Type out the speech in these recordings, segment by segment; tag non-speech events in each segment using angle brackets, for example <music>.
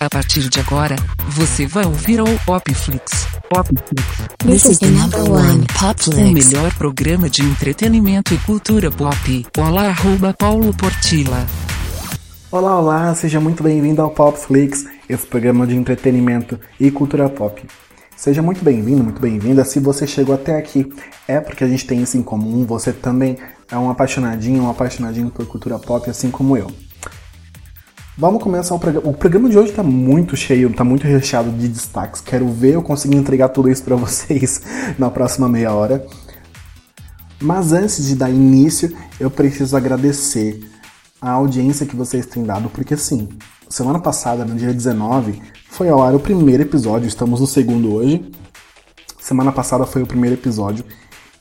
A partir de agora, você vai ouvir o Popflix. Popflix. This is the number one O Popflix. melhor programa de entretenimento e cultura pop. Olá, arroba Paulo Portila. Olá, olá, seja muito bem-vindo ao Popflix, esse programa de entretenimento e cultura pop. Seja muito bem-vindo, muito bem-vinda. Se você chegou até aqui, é porque a gente tem isso em comum. Você também é um apaixonadinho, um apaixonadinho por cultura pop, assim como eu. Vamos começar o programa. O programa de hoje tá muito cheio, tá muito recheado de destaques. Quero ver eu conseguir entregar tudo isso para <laughs> vocês na próxima meia hora. Mas antes de dar início, eu preciso agradecer a audiência que vocês têm dado, porque assim, semana passada, no dia 19, foi ao ar o primeiro episódio, estamos no segundo hoje. Semana passada foi o primeiro episódio,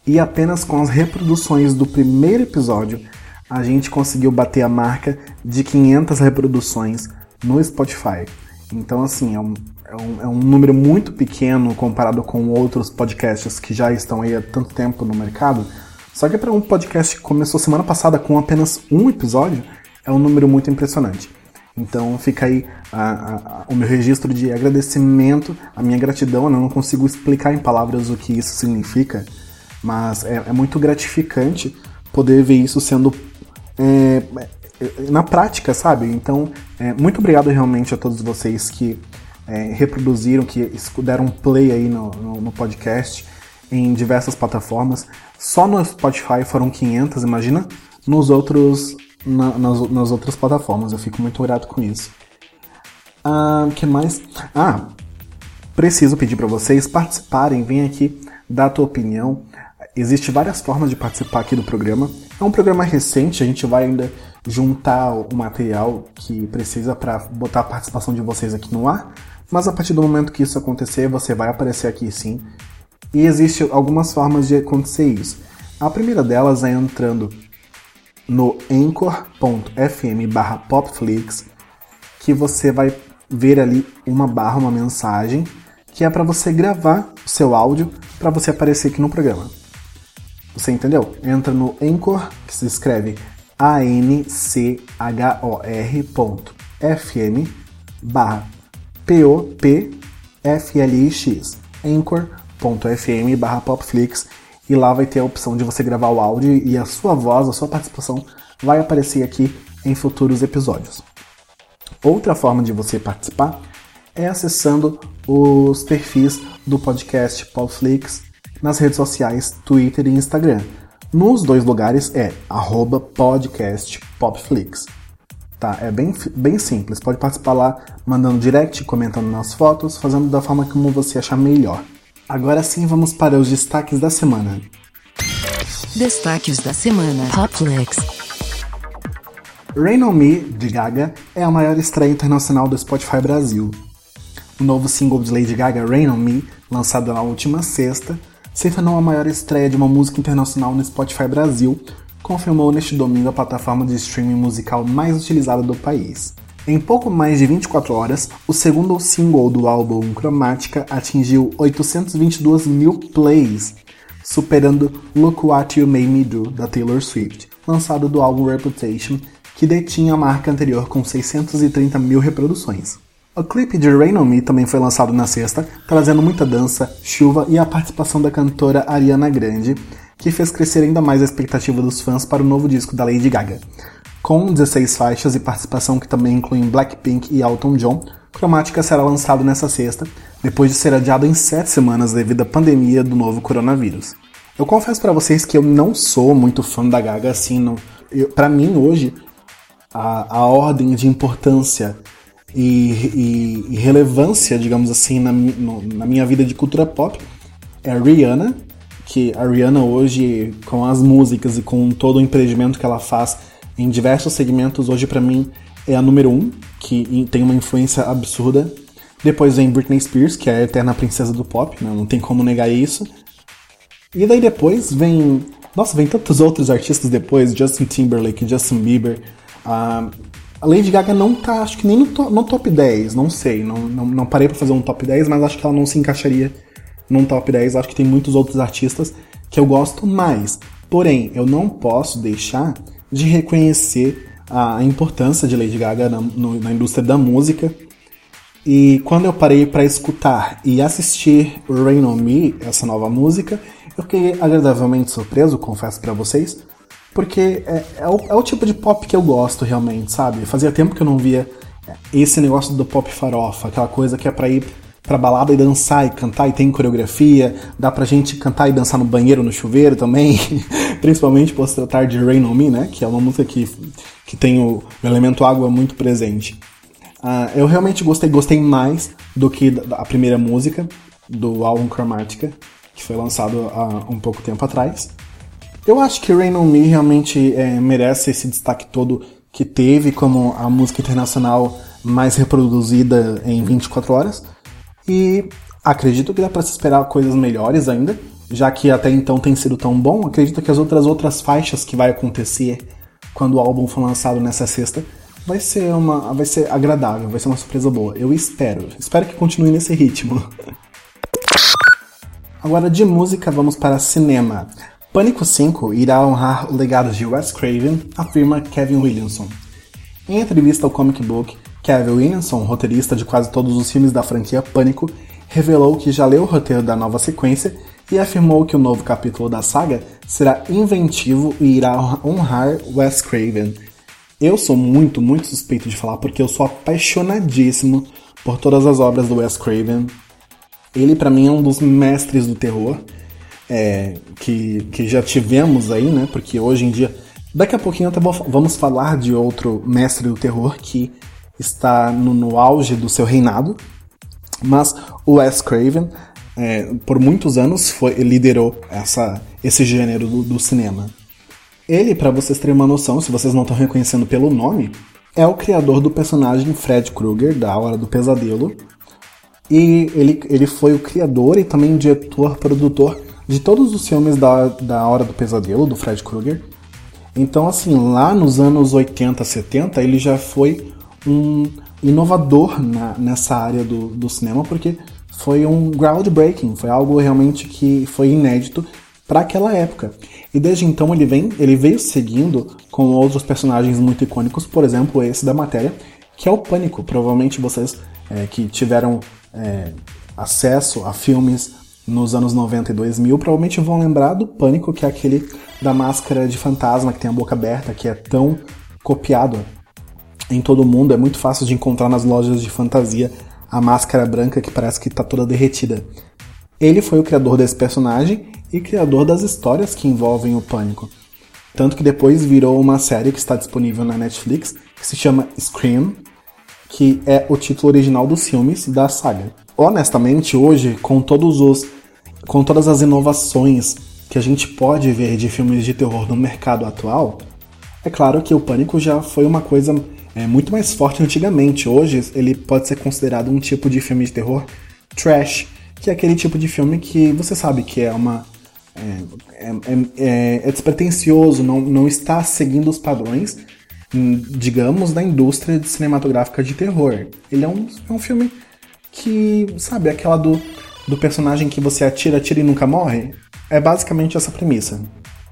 e apenas com as reproduções do primeiro episódio, a gente conseguiu bater a marca de 500 reproduções no Spotify. Então, assim, é um, é um, é um número muito pequeno comparado com outros podcasts que já estão aí há tanto tempo no mercado. Só que para um podcast que começou semana passada com apenas um episódio, é um número muito impressionante. Então fica aí a- a- a- o meu registro de agradecimento, a minha gratidão. Eu não consigo explicar em palavras o que isso significa, mas é, é muito gratificante poder ver isso sendo é, é, na prática, sabe? Então, é, muito obrigado realmente a todos vocês que é, reproduziram, que deram play aí no, no- no podcast em diversas plataformas. Só no Spotify foram 500, imagina nos outros na- nas, nas outras plataformas. Eu fico muito grato com isso. Ah, que mais? Ah, preciso pedir para vocês participarem, vem aqui dar a tua opinião. Existem várias formas de participar aqui do programa. É um programa recente, a gente vai ainda juntar o material que precisa para botar a participação de vocês aqui no ar. Mas a partir do momento que isso acontecer, você vai aparecer aqui sim. E existem algumas formas de acontecer isso. A primeira delas é entrando no anchor.fm popflix que você vai ver ali uma barra, uma mensagem, que é para você gravar o seu áudio para você aparecer aqui no programa. Você entendeu? Entra no Anchor, que se escreve A-N-C-H-O-R.fm barra P-O-P-F-L-I-X anchor.fm barra popflix e lá vai ter a opção de você gravar o áudio e a sua voz, a sua participação vai aparecer aqui em futuros episódios. Outra forma de você participar é acessando os perfis do podcast Popflix nas redes sociais Twitter e Instagram. Nos dois lugares é arroba podcast Popflix. Tá, é bem, bem simples. Pode participar lá mandando direct, comentando nas fotos, fazendo da forma como você achar melhor. Agora sim, vamos para os destaques da semana. Destaques da semana. Popflix. Rain On Me, de Gaga, é a maior estreia internacional do Spotify Brasil. O novo single de Lady Gaga, Rain On Me, lançado na última sexta, se tornou a maior estreia de uma música internacional no Spotify Brasil, confirmou neste domingo a plataforma de streaming musical mais utilizada do país. Em pouco mais de 24 horas, o segundo single do álbum Chromatica atingiu 822 mil plays, superando Look What You Made Me Do, da Taylor Swift, lançado do álbum Reputation, que detinha a marca anterior com 630 mil reproduções. O clipe de Rain On Me também foi lançado na sexta, trazendo muita dança, chuva e a participação da cantora Ariana Grande, que fez crescer ainda mais a expectativa dos fãs para o novo disco da Lady Gaga. Com 16 faixas e participação que também incluem Blackpink e Elton John, Chromatica será lançado nesta sexta, depois de ser adiado em 7 semanas devido à pandemia do novo coronavírus. Eu confesso para vocês que eu não sou muito fã da Gaga assim, para mim hoje a, a ordem de importância e, e- e relevância, digamos assim, na, no- na minha vida de cultura pop é a Rihanna, que a Rihanna hoje, com as músicas e com todo o empreendimento que ela faz em diversos segmentos, hoje pra mim é a número um, que tem uma influência absurda. Depois vem Britney Spears, que é a eterna princesa do pop, né? não tem como negar isso. E daí depois vem. Nossa, vem tantos outros artistas depois, Justin Timberlake, Justin Bieber. Ah, a Lady Gaga não tá, acho que nem no, to- no top 10, não sei. Não, não, não parei pra fazer um top 10, mas acho que ela não se encaixaria num top 10. Acho que tem muitos outros artistas que eu gosto mais. Porém, eu não posso deixar de reconhecer a importância de Lady Gaga na, no- na indústria da música. E quando eu parei para escutar e assistir Rain on Me, essa nova música, eu fiquei agradavelmente surpreso, confesso para vocês, porque é, é, o, é, o, tipo de pop que eu gosto realmente, sabe? Fazia tempo que eu não via esse negócio do pop farofa, aquela coisa que é pra ir pra balada e dançar e cantar e tem coreografia, dá pra gente cantar e dançar no banheiro, no chuveiro também, <laughs> principalmente por se tratar de Rain on Me, né? Que é uma música que, que tem o, o elemento água muito presente. Uh, eu realmente gostei, gostei mais do que a primeira música do álbum Chromatica, que foi lançado há um pouco tempo atrás. Eu acho que Rain on Me realmente é, merece esse destaque todo que teve como a música internacional mais reproduzida em 24 horas. E acredito que dá para se esperar coisas melhores ainda, já que até então tem sido tão bom. Acredito que as outras outras faixas que vai acontecer quando o álbum for lançado nessa sexta vai ser uma vai ser agradável, vai ser uma surpresa boa. Eu espero. Espero que continue nesse ritmo. <laughs> Agora de música vamos para cinema. Pânico 5 irá honrar o legado de Wes Craven, afirma Kevin Williamson. Em entrevista ao Comic Book, Kevin Williamson, roteirista de quase todos os filmes da franquia Pânico, revelou que já leu o roteiro da nova sequência e afirmou que o novo capítulo da saga será inventivo e irá honrar Wes Craven. Eu sou muito, muito suspeito de falar porque eu sou apaixonadíssimo por todas as obras do Wes Craven. Ele, para mim, é um dos mestres do terror é, que, que já tivemos aí, né? Porque hoje em dia. Daqui a pouquinho até vamos falar de outro mestre do terror que está no, no auge do seu reinado. Mas o Wes Craven, é, por muitos anos, foi, liderou essa, esse gênero do, do cinema. Ele, para vocês terem uma noção, se vocês não estão reconhecendo pelo nome, é o criador do personagem Fred Krueger, da Hora do Pesadelo. E ele, ele foi o criador e também diretor, produtor de todos os filmes da, da Hora do Pesadelo, do Fred Krueger. Então, assim, lá nos anos 80, 70, ele já foi um inovador na, nessa área do, do cinema, porque foi um groundbreaking, foi algo realmente que foi inédito para aquela época. E desde então ele vem, ele veio seguindo com outros personagens muito icônicos, por exemplo, esse da matéria, que é o Pânico. Provavelmente vocês é, que tiveram é, acesso a filmes nos anos 90 e 2000 provavelmente vão lembrar do Pânico, que é aquele da máscara de fantasma que tem a boca aberta, que é tão copiado em todo mundo, é muito fácil de encontrar nas lojas de fantasia a máscara branca que parece que está toda derretida. Ele foi o criador desse personagem e criador das histórias que envolvem o Pânico. Tanto que depois virou uma série que está disponível na Netflix, que se chama Scream, que é o título original dos filmes da saga. Honestamente, hoje, com todos os com todas as inovações que a gente pode ver de filmes de terror no mercado atual, é claro que o Pânico já foi uma coisa é, muito mais forte antigamente. Hoje ele pode ser considerado um tipo de filme de terror trash, que é aquele tipo de filme que você sabe que é uma. É, é, é, é despretensioso, não, não está seguindo os padrões, hum, digamos, da indústria cinematográfica de terror. Ele é um, é um filme que, sabe, aquela do do personagem que você atira, atira e nunca morre? É basicamente essa premissa.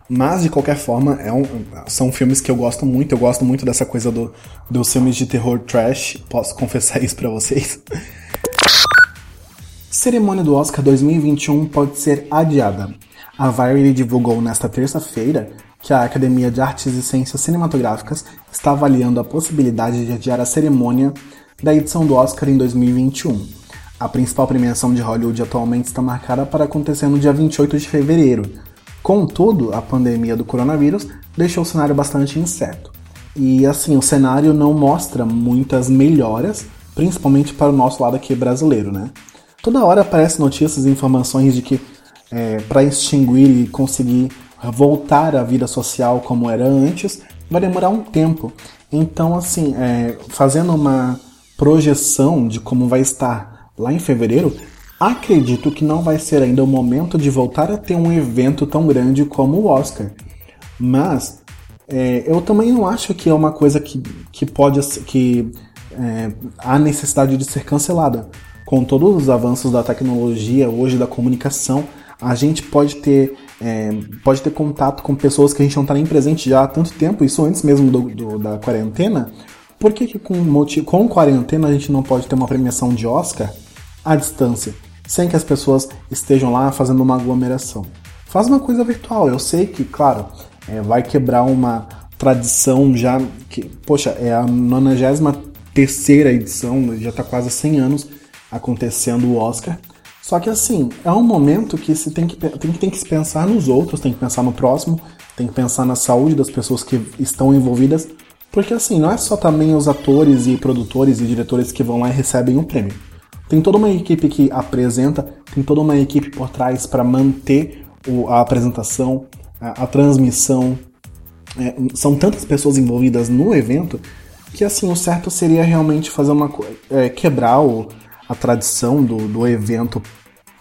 Mas, de qualquer forma, é um, são filmes que eu gosto muito. Eu gosto muito dessa coisa do, dos filmes de terror trash. Posso <laughs> confessar isso para vocês. Cerimônia do Oscar 2021 pode ser adiada. A Variety divulgou nesta terça-feira que a Academia de Artes e Ciências Cinematográficas está avaliando a possibilidade de adiar a cerimônia da edição do Oscar em 2021. A principal premiação de Hollywood atualmente está marcada para acontecer no dia 28 de fevereiro. Contudo, a pandemia do coronavírus deixou o cenário bastante incerto. E assim, o cenário não mostra muitas melhoras, principalmente para o nosso lado aqui brasileiro, né? Toda hora aparecem notícias e informações de que é, para extinguir e conseguir voltar à vida social como era antes, vai demorar um tempo. Então, assim, é, fazendo uma projeção de como vai estar lá em fevereiro, acredito que não vai ser ainda o momento de voltar a ter um evento tão grande como o Oscar. Mas é, eu também não acho que é uma coisa que, que pode que é, há necessidade de ser cancelada. Com todos os avanços da tecnologia, hoje da comunicação, a gente pode ter, é, pode ter contato com pessoas que a gente não está nem presente já há tanto tempo, isso antes mesmo do, do, da quarentena, por que, que com, com quarentena a gente não pode ter uma premiação de Oscar à distância, sem que as pessoas estejam lá fazendo uma aglomeração? Faz uma coisa virtual. Eu sei que, claro, é, vai quebrar uma tradição já que, poxa, é a 93 edição, já está quase 100 anos acontecendo o Oscar. Só que assim, é um momento que se tem que, tem, tem que pensar nos outros, tem que pensar no próximo, tem que pensar na saúde das pessoas que estão envolvidas, porque assim, não é só também os atores e produtores e diretores que vão lá e recebem o prêmio. Tem toda uma equipe que apresenta, tem toda uma equipe por trás para manter o, a apresentação, a, a transmissão. É, são tantas pessoas envolvidas no evento que assim o certo seria realmente fazer uma é, quebrar o, a tradição do, do evento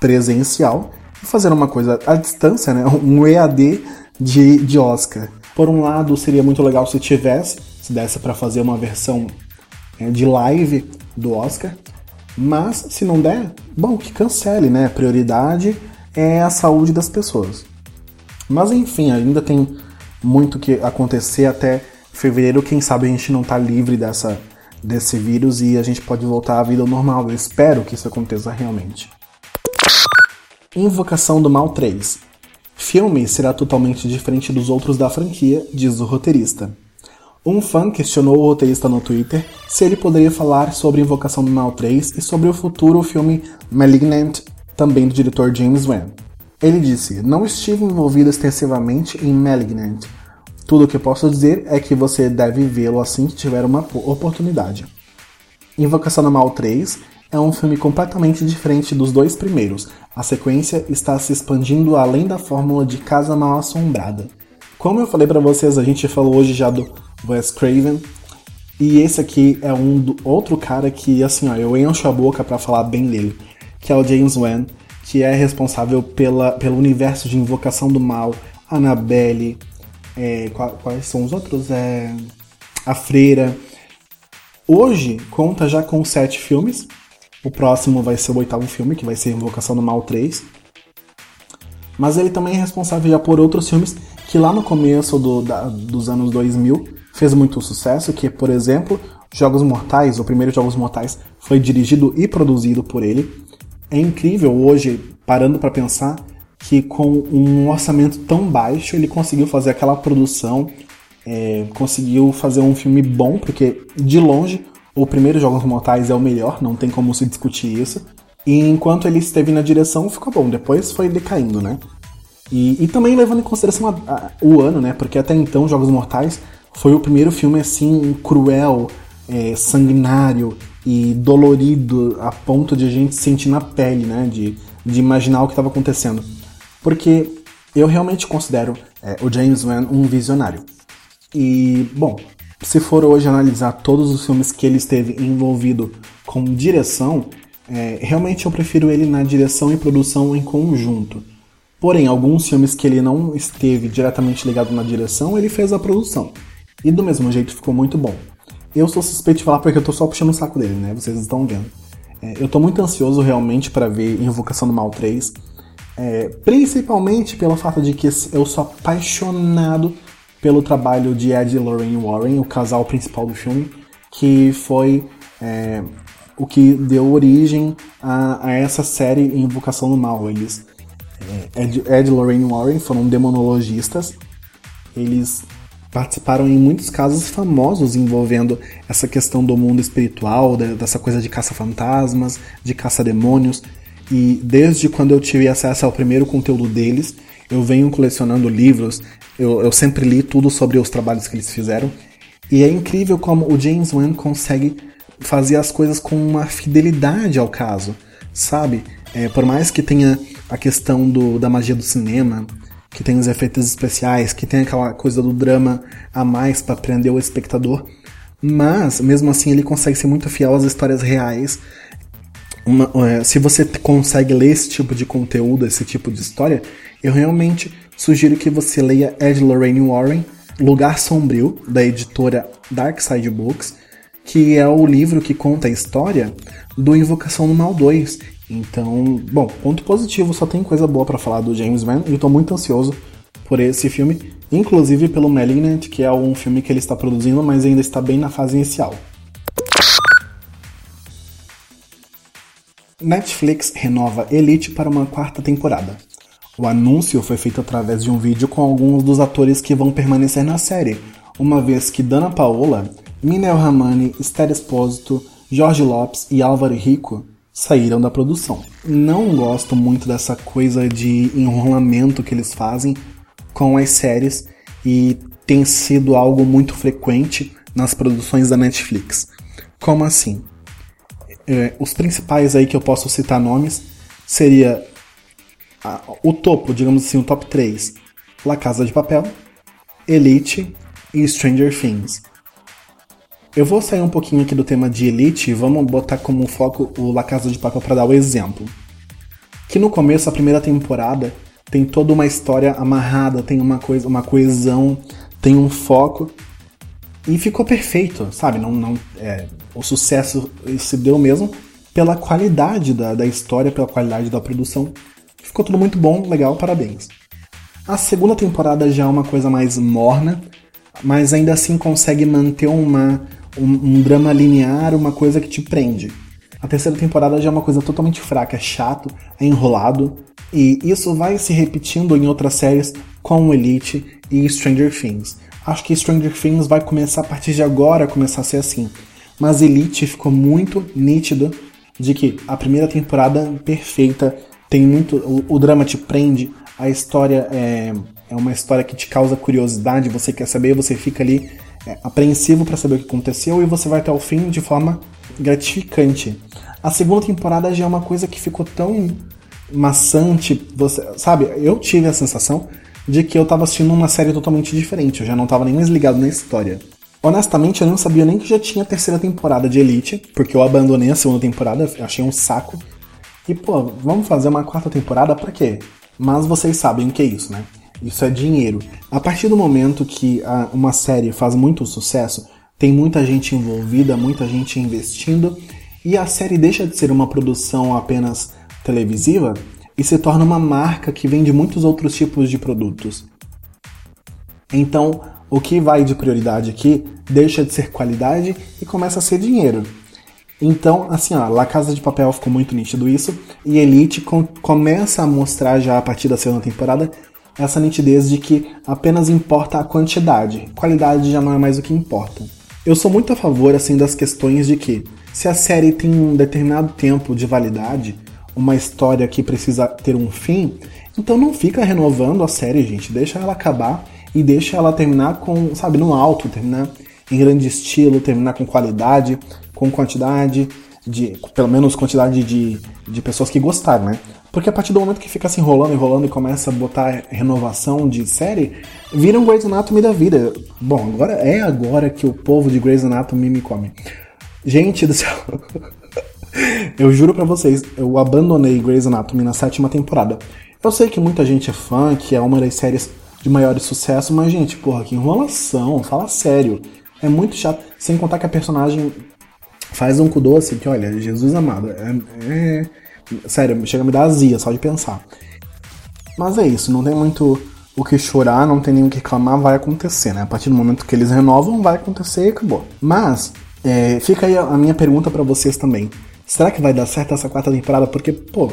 presencial e fazer uma coisa à distância, né? <laughs> Um EAD de, de Oscar. Por um lado, seria muito legal se tivesse, se desse para fazer uma versão é, de live do Oscar, mas se não der, bom, que cancele, né? Prioridade é a saúde das pessoas. Mas enfim, ainda tem muito que acontecer até fevereiro. Quem sabe a gente não tá livre dessa, desse vírus e a gente pode voltar à vida normal. Eu espero que isso aconteça realmente. Invocação do Mal 3. Filme será totalmente diferente dos outros da franquia, diz o roteirista. Um fã questionou o roteirista no Twitter se ele poderia falar sobre Invocação do Mal 3 e sobre o futuro filme Malignant, também do diretor James Wan. Ele disse: Não estive envolvido extensivamente em Malignant. Tudo o que posso dizer é que você deve vê-lo assim que tiver uma oportunidade. Invocação do Mal 3 é um filme completamente diferente dos dois primeiros. A sequência está se expandindo além da fórmula de Casa Mal Assombrada. Como eu falei para vocês, a gente falou hoje já do Wes Craven. E esse aqui é um do, outro cara que, assim, ó, eu encho a boca para falar bem dele, que é o James Wan, que é responsável pela, pelo universo de Invocação do Mal, Annabelle, é, quais são os outros? É, a Freira. Hoje conta já com sete filmes. O próximo vai ser o oitavo filme, que vai ser Invocação do Mal 3. Mas ele também é responsável já por outros filmes que lá no começo do, da, dos anos 2000 fez muito sucesso, que por exemplo, Jogos Mortais, o primeiro Jogos Mortais, foi dirigido e produzido por ele. É incrível hoje, parando para pensar, que com um orçamento tão baixo ele conseguiu fazer aquela produção, é, conseguiu fazer um filme bom, porque de longe o primeiro Jogos Mortais é o melhor, não tem como se discutir isso. E enquanto ele esteve na direção, ficou bom, depois foi decaindo, né? E, e também levando em consideração a, a, o ano, né? Porque até então Jogos Mortais foi o primeiro filme assim cruel, é, sanguinário e dolorido a ponto de a gente sentir na pele, né? De, de imaginar o que estava acontecendo. Porque eu realmente considero é, o James Wan um visionário. E, bom, se for hoje analisar todos os filmes que ele esteve envolvido com direção, é, realmente eu prefiro ele na direção e produção em conjunto. Porém, alguns filmes que ele não esteve diretamente ligado na direção, ele fez a produção. E do mesmo jeito ficou muito bom. Eu sou suspeito de falar porque eu tô só puxando o saco dele, né? Vocês estão vendo. É, eu tô muito ansioso realmente para ver Invocação do Mal 3. É, principalmente pelo fato de que eu sou apaixonado pelo trabalho de Ed e Lorraine Warren, o casal principal do filme, que foi é, o que deu origem a, a, essa série Invocação do Mal. Eles, Ed, Ed e Lorraine Warren foram demonologistas, eles participaram em muitos casos famosos envolvendo essa questão do mundo espiritual, dessa coisa de caça-fantasmas, de caça-demônios. E desde quando eu tive acesso ao primeiro conteúdo deles, eu venho colecionando livros, eu, eu sempre li tudo sobre os trabalhos que eles fizeram. E é incrível como o James Wan consegue fazer as coisas com uma fidelidade ao caso, sabe? É, por mais que tenha a questão do, da magia do cinema, que tem os efeitos especiais, que tem aquela coisa do drama a mais para prender o espectador. Mas, mesmo assim, ele consegue ser muito fiel às histórias reais. Uma, é, se você consegue ler esse tipo de conteúdo, esse tipo de história, eu realmente sugiro que você leia Ed Lorraine Warren, Lugar Sombrio, da editora Dark Side Books, que é o livro que conta a história do Invocação do Mal 2, então, bom, ponto positivo, só tem coisa boa para falar do James Van e eu tô muito ansioso por esse filme, inclusive pelo Malignant, que é um filme que ele está produzindo, mas ainda está bem na fase inicial. Netflix renova Elite para uma quarta temporada. O anúncio foi feito através de um vídeo com alguns dos atores que vão permanecer na série, uma vez que Dana Paola, Minel Ramani, Esther Espósito, Jorge Lopes e Álvaro Rico saíram da produção. Não gosto muito dessa coisa de enrolamento que eles fazem com as séries e tem sido algo muito frequente nas produções da Netflix. Como assim? É, os principais aí que eu posso citar nomes seria a, o topo, digamos assim, o top 3. La Casa de Papel, Elite e Stranger Things. Eu vou sair um pouquinho aqui do tema de Elite e vamos botar como foco o La Casa de Papel para dar o exemplo. Que no começo, a primeira temporada, tem toda uma história amarrada, tem uma coisa, uma coesão, tem um foco e ficou perfeito, sabe? Não, não, é, o sucesso se deu mesmo pela qualidade da, da história, pela qualidade da produção. Ficou tudo muito bom, legal, parabéns. A segunda temporada já é uma coisa mais morna, mas ainda assim consegue manter uma, um, um drama linear, uma coisa que te prende. A terceira temporada já é uma coisa totalmente fraca, é chato, é enrolado, e isso vai se repetindo em outras séries como Elite e Stranger Things. Acho que Stranger Things vai começar a partir de agora começar a ser assim. Mas Elite ficou muito nítido de que a primeira temporada perfeita tem muito o, o drama te prende, a história é, é uma história que te causa curiosidade, você quer saber, você fica ali apreensivo para saber o que aconteceu e você vai até o fim de forma gratificante. A segunda temporada já é uma coisa que ficou tão maçante, você, sabe? Eu tive a sensação de que eu tava assistindo uma série totalmente diferente, eu já não tava nem mais ligado na história. Honestamente, eu não sabia nem que já tinha a terceira temporada de Elite, porque eu abandonei a segunda temporada, achei um saco. E, pô, vamos fazer uma quarta temporada para quê? Mas vocês sabem o que é isso, né? Isso é dinheiro. A partir do momento que a, uma série faz muito sucesso, tem muita gente envolvida, muita gente investindo, e a série deixa de ser uma produção apenas televisiva e se torna uma marca que vende muitos outros tipos de produtos. Então, o que vai de prioridade aqui deixa de ser qualidade e começa a ser dinheiro. Então, assim, ó, La Casa de Papel ficou muito nítido isso, e Elite com começa a mostrar já a partir da segunda temporada essa nitidez de que apenas importa a quantidade, qualidade já não é mais o que importa. Eu sou muito a favor assim das questões de que se a série tem um determinado tempo de validade, uma história que precisa ter um fim, então não fica renovando a série, gente. Deixa ela acabar e deixa ela terminar com, sabe, no alto, terminar em grande estilo, terminar com qualidade, com quantidade, de, pelo menos quantidade de, de pessoas que gostaram, né? Porque a partir do momento que fica se enrolando, enrolando e começa a botar renovação de série, vira um Grey's Anatomy da vida. Bom, agora é agora que o povo de Grey's Anatomy me come. Gente do céu. <laughs> eu juro para vocês, eu abandonei Grey's Anatomy na sétima temporada. Eu sei que muita gente é fã, que é uma das séries de maior sucesso, mas, gente, porra, que enrolação, fala sério. É muito chato. Sem contar que a personagem faz um cu doce que, olha, Jesus amado, é, é... Sério, chega a me dar azia só de pensar. Mas é isso, não tem muito o que chorar, não tem nem o que reclamar, vai acontecer, né? A partir do momento que eles renovam, vai acontecer e acabou. Mas, é, fica aí a, minha pergunta para vocês também. Será que vai dar certo essa quarta temporada? Porque, pô,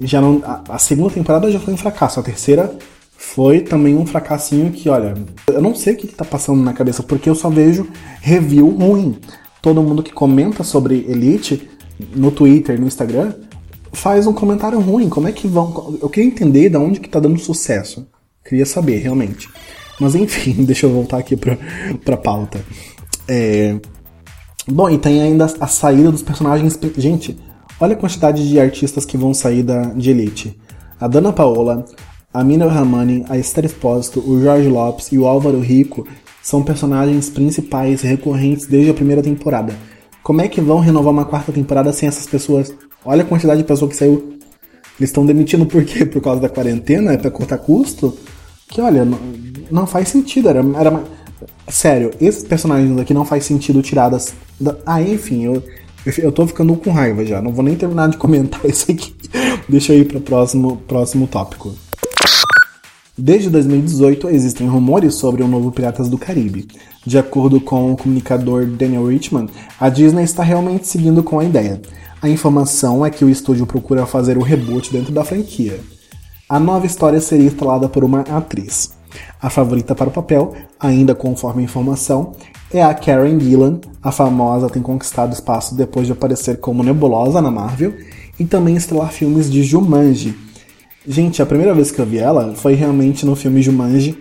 já não, a, a, segunda temporada já foi um fracasso, a terceira foi também um fracassinho que, olha, eu não sei o que, que tá passando na cabeça, porque eu só vejo review ruim. Todo mundo que comenta sobre Elite no Twitter, no Instagram, faz um comentário ruim. Como é que vão. Eu queria entender de onde que tá dando sucesso. Queria saber, realmente. Mas enfim, <laughs> deixa eu voltar aqui pra, pra pauta. É, Bom, e tem ainda a saída dos personagens. Gente, olha a quantidade de artistas que vão sair da, de Elite. A Dana Paola, a Mina Ramani, a Esther Espósito, o Jorge Lopes e o Álvaro Rico são personagens principais recorrentes desde a primeira temporada. Como é que vão renovar uma quarta temporada sem essas pessoas? Olha a quantidade de pessoas que saiu. Eles estão demitindo por quê? Por causa da quarentena? É pra cortar custo? Que olha, não, não faz sentido. Era, era Sério, esses personagens aqui não faz sentido tiradas. Da... Ah, enfim, eu, eu tô ficando com raiva já. Não vou nem terminar de comentar <laughs> isso aqui. Deixa eu ir pro próximo, próximo tópico. Desde 2018 existem rumores sobre o um novo Piratas do Caribe. De acordo com o comunicador Daniel Richman, a Disney está realmente seguindo com a ideia. A informação é que o estúdio procura fazer o reboot dentro da franquia. A nova história seria instalada por uma atriz. A favorita para o papel, ainda conforme a informação, é a Karen Gillan. A famosa tem conquistado espaço depois de aparecer como nebulosa na Marvel e também estrelar filmes de Jumanji Gente, a primeira vez que eu vi ela foi realmente no filme Jumanji,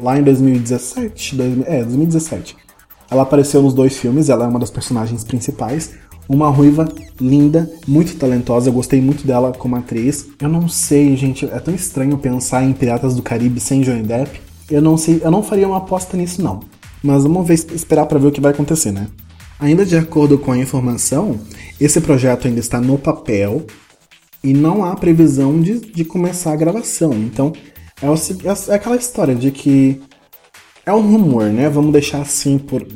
lá em 2017. Dois, é, 2017. Ela apareceu nos dois filmes, ela é uma das personagens principais. Uma ruiva linda, muito talentosa, eu gostei muito dela como atriz. Eu não sei, gente, é tão estranho pensar em Piratas do Caribe sem Johnny Depp. Eu não sei, eu não faria uma aposta nisso não. Mas vamos ver, esperar para ver o que vai acontecer, né? Ainda de acordo com a informação, esse projeto ainda está no papel, e não há previsão de, de começar a gravação. Então, é, o, é, é aquela história de que é um rumor, né? Vamos deixar assim por,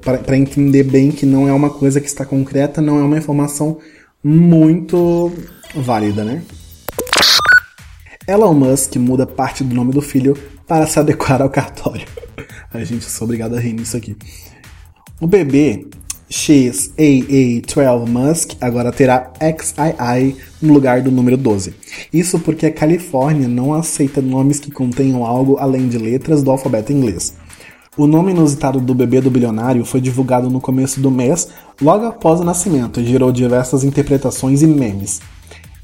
para entender bem que não é uma coisa que está concreta, não é uma informação muito válida, né? Elon Musk muda parte do nome do filho para se adequar ao cartório. <laughs> A gente, sou obrigado a rir nisso aqui. O bebê XAA12 Musk agora terá XII no lugar do número 12. Isso porque a Califórnia não aceita nomes que contenham algo além de letras do alfabeto inglês. O nome inusitado do bebê do bilionário foi divulgado no começo do mês, logo após o nascimento, e gerou diversas interpretações e memes.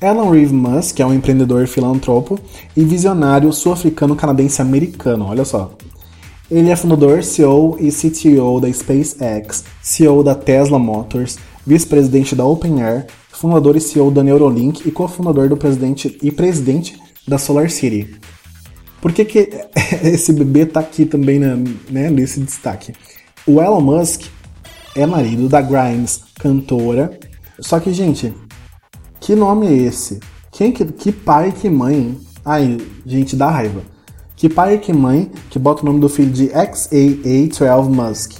Elon Reeve Musk é um empreendedor filantropo e visionário sul-africano-canadense americano, olha só, ele é fundador, CEO e CTO da SpaceX, CEO da Tesla Motors, vice-presidente da OpenAir, fundador e CEO da Neuralink e cofundador do presidente e presidente da SolarCity. Por que, que <laughs> esse bebê tá aqui também né, né, nesse destaque? O Elon Musk é marido da Grimes, cantora. Só que, gente, que nome é esse? Quem que, que pai, que mãe? Ai, gente, dá raiva. Que pai e que mãe que bota o nome do filho de XAA12 Musk?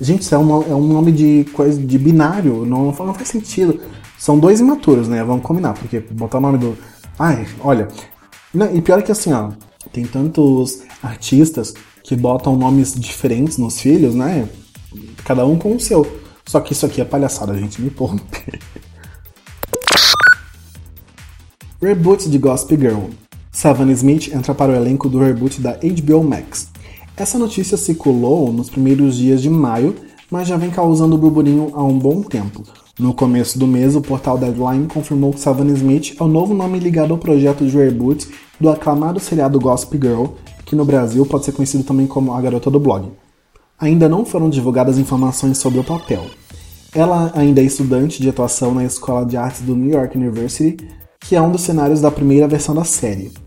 Gente, isso é um, é um nome de coisa de binário, não, não faz sentido. São dois imaturos, né? Vamos combinar, porque botar o nome do. Ai, olha. Não, e pior que assim, ó, tem tantos artistas que botam nomes diferentes nos filhos, né? Cada um com o seu. Só que isso aqui é palhaçada, gente, me poupe. <laughs> Reboot de Gossip Girl. Savannah Smith entra para o elenco do reboot da HBO Max. Essa notícia circulou nos primeiros dias de maio, mas já vem causando burburinho há um bom tempo. No começo do mês, o portal Deadline confirmou que Savannah Smith é o novo nome ligado ao projeto de reboot do aclamado seriado Gossip Girl, que no Brasil pode ser conhecido também como a garota do blog. Ainda não foram divulgadas informações sobre o papel. Ela ainda é estudante de atuação na Escola de Artes do New York University, que é um dos cenários da primeira versão da série.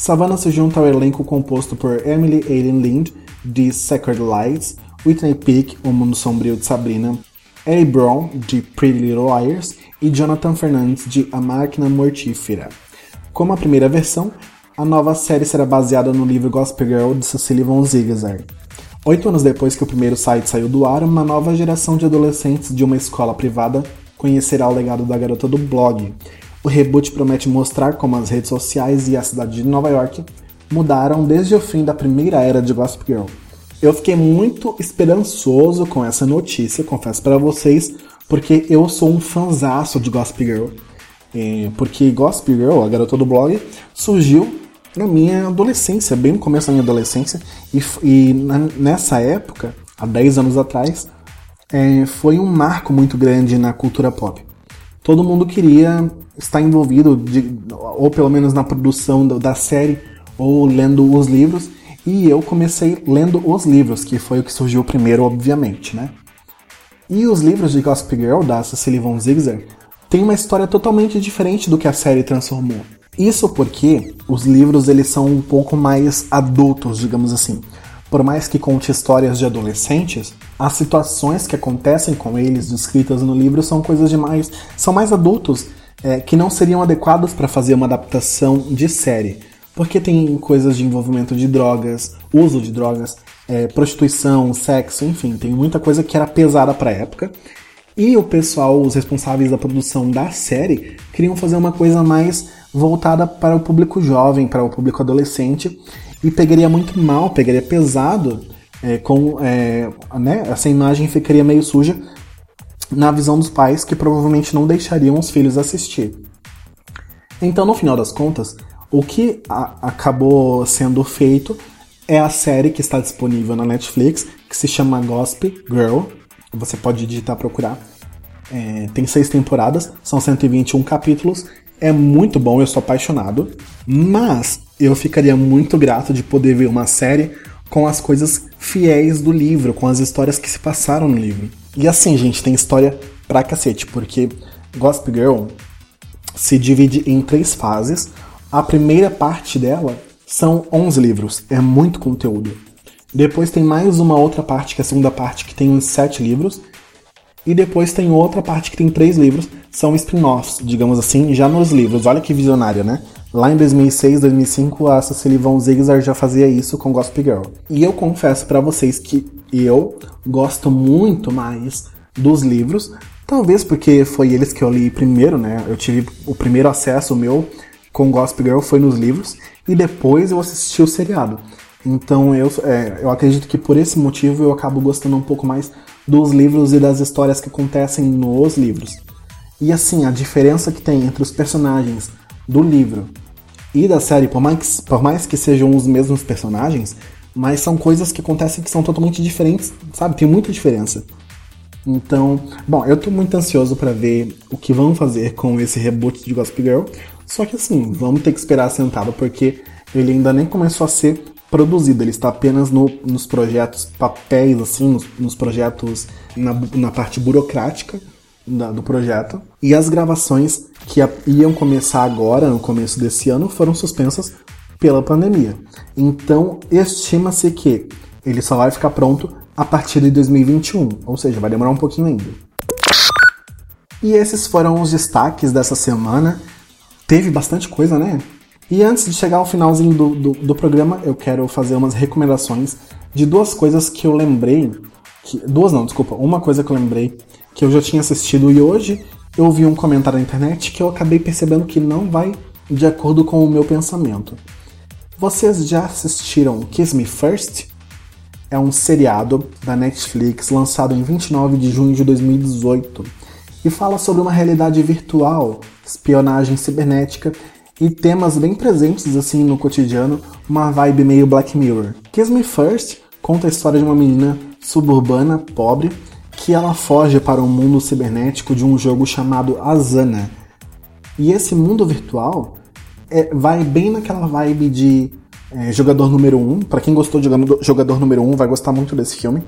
Savannah se junta ao elenco composto por Emily Aileen Lind, de Sacred Lights, Whitney Peak, O Mundo Sombrio de Sabrina, Ellie Brown, de Pretty Little Liars, e Jonathan Fernandes, de A Máquina Mortífera. Como a primeira versão, a nova série será baseada no livro Gospel Girl de Cecily von Zigzag. Oito anos depois que o primeiro site saiu do ar, uma nova geração de adolescentes de uma escola privada conhecerá o legado da garota do blog, o reboot promete mostrar como as redes sociais e a cidade de Nova York mudaram desde o fim da primeira era de Gossip Girl. Eu fiquei muito esperançoso com essa notícia, confesso para vocês, porque eu sou um fanzaço de Gossip Girl. É, porque Gossip Girl, a garota do blog, surgiu na minha adolescência, bem no começo da minha adolescência, e, e na, nessa época, há 10 anos atrás, é, foi um marco muito grande na cultura pop. Todo mundo queria está envolvido, de, ou pelo menos na produção da série, ou lendo os livros. E eu comecei lendo os livros, que foi o que surgiu primeiro, obviamente, né? E os livros de Gossip Girl, da Cecily von Zigzag, tem uma história totalmente diferente do que a série transformou. Isso porque os livros eles são um pouco mais adultos, digamos assim. Por mais que conte histórias de adolescentes, as situações que acontecem com eles descritas no livro são coisas demais, são mais adultos é, que não seriam adequados para fazer uma adaptação de série, porque tem coisas de envolvimento de drogas, uso de drogas, é, prostituição, sexo, enfim, tem muita coisa que era pesada para época. E o pessoal, os responsáveis da produção da série, queriam fazer uma coisa mais voltada para o público jovem, para o público adolescente, e pegaria muito mal, pegaria pesado, é, com é, né, essa imagem ficaria meio suja na visão dos pais que provavelmente não deixariam os filhos assistir. Então, no final das contas, o que acabou sendo feito é a série que está disponível na Netflix, que se chama Gossip Girl. Você pode digitar procurar. É, tem seis temporadas, são 121 capítulos. É muito bom, eu sou apaixonado. Mas eu ficaria muito grato de poder ver uma série com as coisas fiéis do livro, com as histórias que se passaram no livro. E assim, gente, tem história pra cacete, porque Gossip Girl se divide em três fases. A primeira parte dela são 11 livros, é muito conteúdo. Depois tem mais uma outra parte, que é a segunda parte, que tem uns 7 livros. E depois tem outra parte que tem 3 livros, são spin-offs, digamos assim, já nos livros. Olha que visionária, né? Lá em 2006, 2005, a Cecily Von Zigzag já fazia isso com Gossip Girl. E eu confesso para vocês que eu gosto muito mais dos livros, talvez porque foi eles que eu li primeiro, né? Eu tive o primeiro acesso meu com Gossip Girl foi nos livros e depois eu assisti o seriado. Então eu, é, eu acredito que por esse motivo eu acabo gostando um pouco mais dos livros e das histórias que acontecem nos livros. E assim, a diferença que tem entre os personagens do livro e da série, por mais, por mais que sejam os mesmos personagens, mas são coisas que acontecem que são totalmente diferentes, sabe? Tem muita diferença. Então, bom, eu tô muito ansioso para ver o que vão fazer com esse reboot de Gossip Girl. Só que assim, vamos ter que esperar sentado porque ele ainda nem começou a ser produzido, ele está apenas no, nos projetos papéis, assim, nos, nos projetos na, na, parte burocrática da, do projeto. E as gravações que iam começar agora, no começo desse ano, foram suspensas pela pandemia. Então, estima-se que ele só vai ficar pronto a partir de 2021, ou seja, vai demorar um pouquinho ainda. E esses foram os destaques dessa semana teve bastante coisa, né? E antes de chegar ao finalzinho do, do, do, programa, eu quero fazer umas recomendações de duas coisas que eu lembrei. Que, duas não, desculpa. Uma coisa que eu lembrei que eu já tinha assistido e hoje eu vi um comentário na internet que eu acabei percebendo que não vai de acordo com o meu pensamento. Vocês já assistiram Kiss Me First? É um seriado da Netflix lançado em 29 de junho de 2018 e fala sobre uma realidade virtual espionagem cibernética e temas bem presentes assim no cotidiano, uma vibe meio Black Mirror. Kiss Me First conta a história de uma menina suburbana pobre que ela foge para um mundo cibernético de um jogo chamado Azana. E esse mundo virtual é, vai bem naquela vibe de é, jogador número 1. Um. Para quem gostou de jogador número 1, um, vai gostar muito desse filme.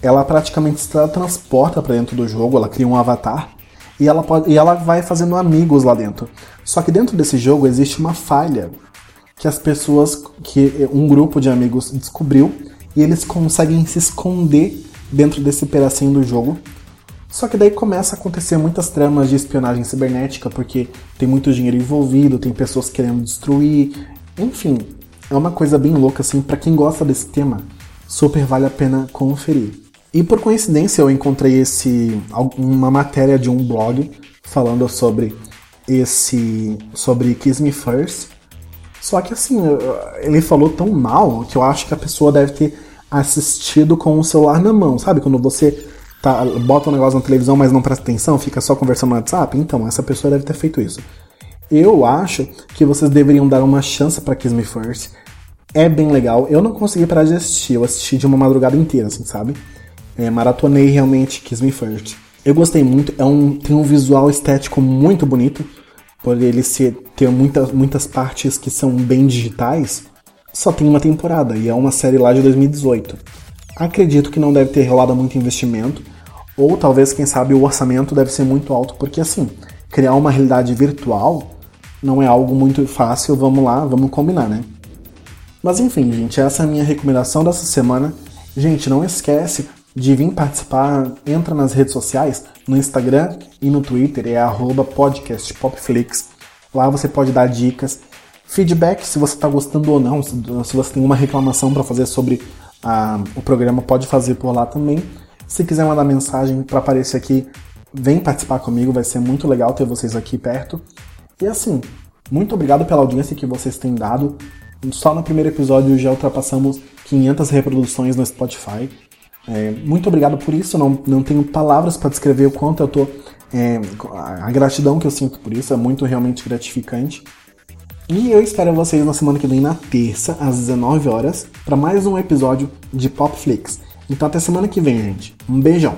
Ela praticamente se transporta para dentro do jogo, ela cria um avatar e ela, pode, e ela vai fazendo amigos lá dentro. Só que dentro desse jogo existe uma falha que as pessoas, que um grupo de amigos descobriu e eles conseguem se esconder dentro desse pedacinho do jogo. Só que daí começa a acontecer muitas tramas de espionagem cibernética, porque tem muito dinheiro envolvido, tem pessoas querendo destruir, enfim, é uma coisa bem louca assim, para quem gosta desse tema, super vale a pena conferir. E por coincidência eu encontrei esse uma matéria de um blog falando sobre esse sobre Kiss Me First. Só que assim, ele falou tão mal que eu acho que a pessoa deve ter assistido com o celular na mão, sabe? Quando você tá, bota um negócio na televisão, mas não presta atenção, fica só conversando no WhatsApp. Então, essa pessoa deve ter feito isso. Eu acho que vocês deveriam dar uma chance para Kiss Me First. É bem legal. Eu não consegui parar de assistir. Eu assisti de uma madrugada inteira, assim, sabe? É, maratonei realmente Kiss Me First. Eu gostei muito, é um, tem um visual estético muito bonito, por ele ser, ter muitas, muitas partes que são bem digitais. Só tem uma temporada e é uma série lá de 2018. Acredito que não deve ter rolado muito investimento, ou talvez, quem sabe, o orçamento deve ser muito alto, porque assim, criar uma realidade virtual não é algo muito fácil, vamos lá, vamos combinar, né? Mas enfim, gente, essa é a minha recomendação dessa semana. Gente, não esquece, de vir participar, entra nas redes sociais, no Instagram e no Twitter, é podcastpopflix. Lá você pode dar dicas, feedback se você está gostando ou não, se, você tem uma reclamação para fazer sobre ah, o programa, pode fazer por lá também. Se quiser mandar mensagem para aparecer aqui, vem participar comigo, vai ser muito legal ter vocês aqui perto. E assim, Muito obrigado pela audiência que vocês têm dado. Só no primeiro episódio já ultrapassamos 500 reproduções no Spotify. É, muito obrigado por isso. Não, não tenho palavras para descrever o quanto eu tô. É, a gratidão que eu sinto por isso é muito realmente gratificante. E eu espero vocês na semana que vem, na terça, às 19 horas, para mais um episódio de Popflix. Então até semana que vem, gente. Um beijão.